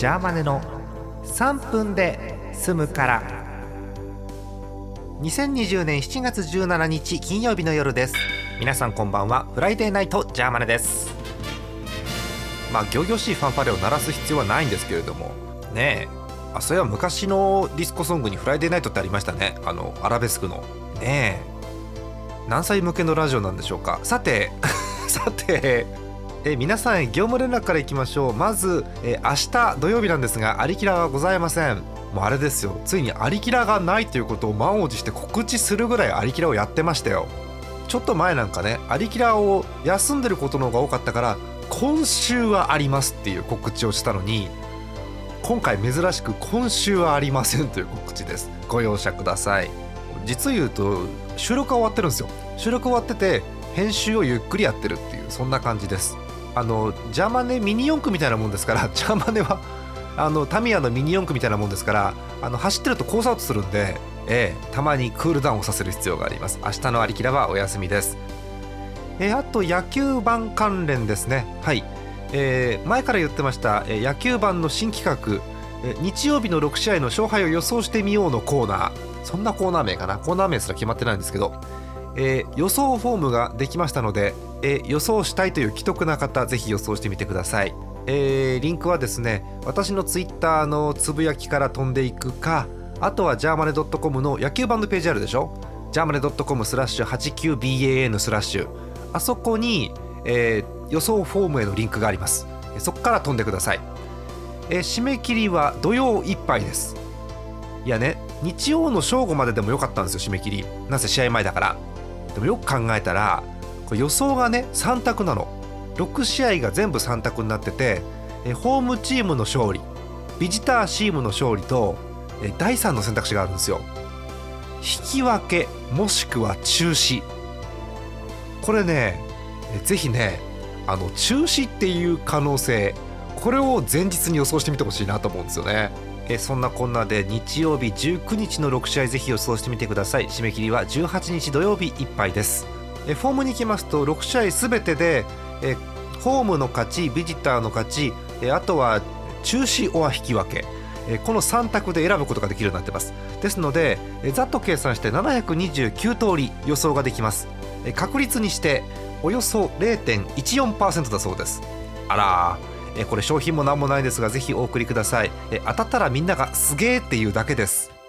ジャーマネの3分で済むから。2020年7月17日金曜日の夜です。皆さんこんばんは。 Friday night ジャーマネです。まあ仰々しいファンファーレを鳴らす必要はないんですけれども。ねえ。あそれは昔のディスコソングに Friday Night ってありましたね。あのアラベスクの。ねえ。何歳向けのラジオなんでしょうか。さて さてえ皆さん業務連絡からいきましょう。まずえ明日土曜日なんですがアリキラはございません。もうあれですよ。ついにアリキラがないということを満を持して告知するぐらいアリキラをやってましたよ。ちょっと前なんかねアリキラを休んでることの方が多かったから今週はありますっていう告知をしたのに今回珍しく今週はありませんという告知です。ご容赦ください。実言うと収録は終わってるんですよ。収録終わってて編集をゆっくりやってるっていうそんな感じです。あのジャーマネミニ四駆みたいなもんですから ジャーマネはあのタミヤのミニ四駆みたいなもんですからあの走ってるとコースアウトするんで、ええ、たまにクールダウンをさせる必要があります。明日のありきらはお休みです。えあと野球盤関連ですね。はい、えー、前から言ってました、え野球盤の新企画え日曜日の6試合の勝敗を予想してみようのコーナー。そんなコーナー名かな？コーナー名すら決まってないんですけどえー、予想フォームができましたので、えー、予想したいという既得な方ぜひ予想してみてください、えー、リンクはですね私のツイッターのつぶやきから飛んでいくかあとはジャーマネ .com の野球版のページあるでしょ？ジャーマネ .com スラッシュ 89BAN スラッシュ。あそこに、えー、予想フォームへのリンクがあります。そこから飛んでください、えー、締め切りは土曜いっぱいです。いやね日曜の正午まででもよかったんですよ締め切り。なぜ試合前だから。でもよく考えたらこれ予想がね3択なの。6試合が全部3択になっててホームチームの勝利ビジターチームの勝利と第3の選択肢があるんですよ。引き分けもしくは中止。これねぜひねあの中止っていう可能性これを前日に予想してみてほしいなと思うんですよね。えそんなこんなで日曜日19日の6試合ぜひ予想してみてください。締め切りは18日土曜日いっぱいです。えフォームに行きますと6試合すべてでえホームの勝ちビジターの勝ちえあとは中止オア引き分け。この3択で選ぶことができるようになってます。ですのでざっと計算して729通り予想ができます。確率にしておよそ0.14%だそうです。あらえこれ商品も何もないですがぜひお送りください。え当たったらみんながすげーっていうだけです。